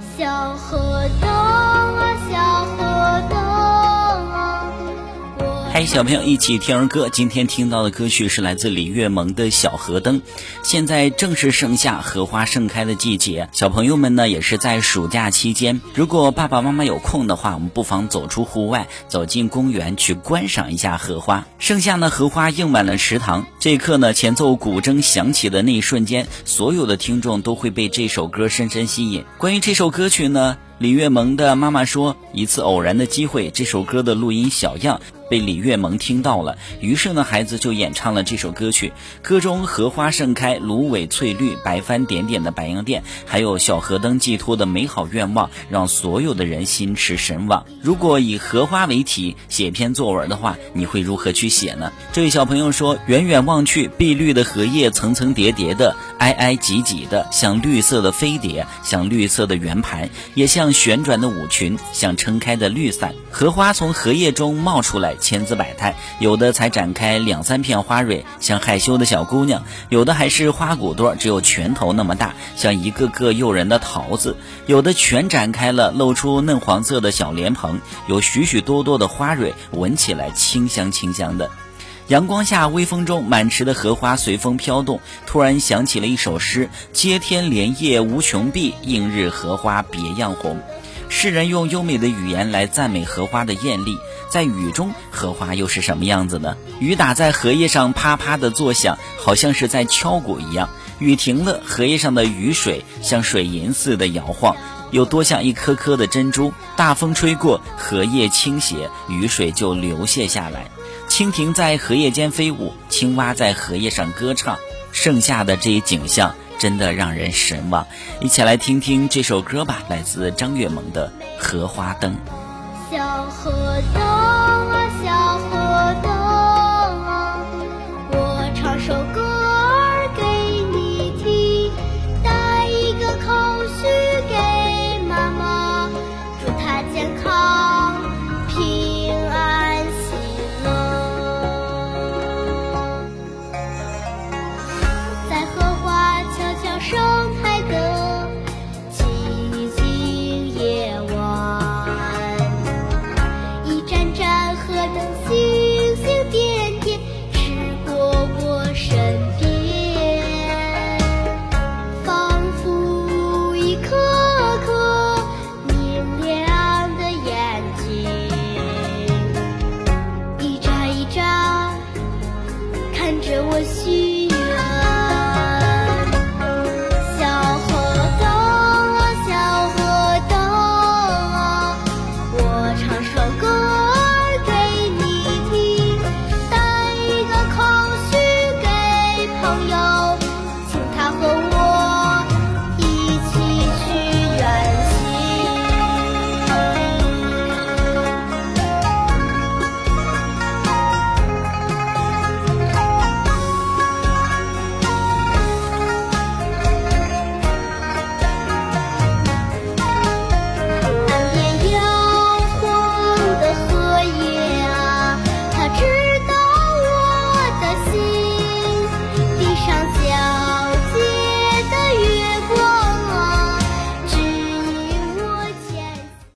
小河东。嗨，小朋友一起听儿歌。今天听到的歌曲是来自李月萌的《小河灯》。现在正是盛夏荷花盛开的季节，小朋友们呢也是在暑假期间。如果爸爸妈妈有空的话，我们不妨走出户外，走进公园去观赏一下荷花。盛夏呢，荷花映满了池塘。这一刻呢，前奏古筝响起的那一瞬间，所有的听众都会被这首歌深深吸引。关于这首歌曲呢？李月萌的妈妈说，一次偶然的机会，这首歌的录音小样被李月萌听到了，于是呢，孩子就演唱了这首歌曲。歌中荷花盛开，芦苇翠绿，白帆点点的白洋淀，还有小河灯寄托的美好愿望，让所有的人心驰神往。如果以荷花为题写篇作文的话，你会如何去写呢？这位小朋友说，远远望去，碧绿的荷叶层层叠叠的，挨挨挤挤的，像绿色的飞碟，像绿色的圆盘，也像旋转的舞裙，像撑开的绿伞。荷花从荷叶中冒出来，千姿百态，有的才展开两三片花蕊，像害羞的小姑娘；有的还是花骨朵，只有拳头那么大，像一个个诱人的桃子；有的全展开了，露出嫩黄色的小莲蓬，有许许多多的花蕊，闻起来清香清香的。阳光下，微风中，满池的荷花随风飘动。突然想起了一首诗：“接天莲叶无穷碧，映日荷花别样红。”诗人用优美的语言来赞美荷花的艳丽。在雨中，荷花又是什么样子呢？雨打在荷叶上，啪啪的作响，好像是在敲鼓一样。雨停了，荷叶上的雨水像水银似的摇晃，有多像一颗颗的珍珠。大风吹过，荷叶倾斜，雨水就流泻下来。蜻蜓在荷叶间飞舞，青蛙在荷叶上歌唱，盛夏的这一景象真的让人神往。一起来听听这首歌吧，来自张月萌的《荷花灯》。小河东啊，小河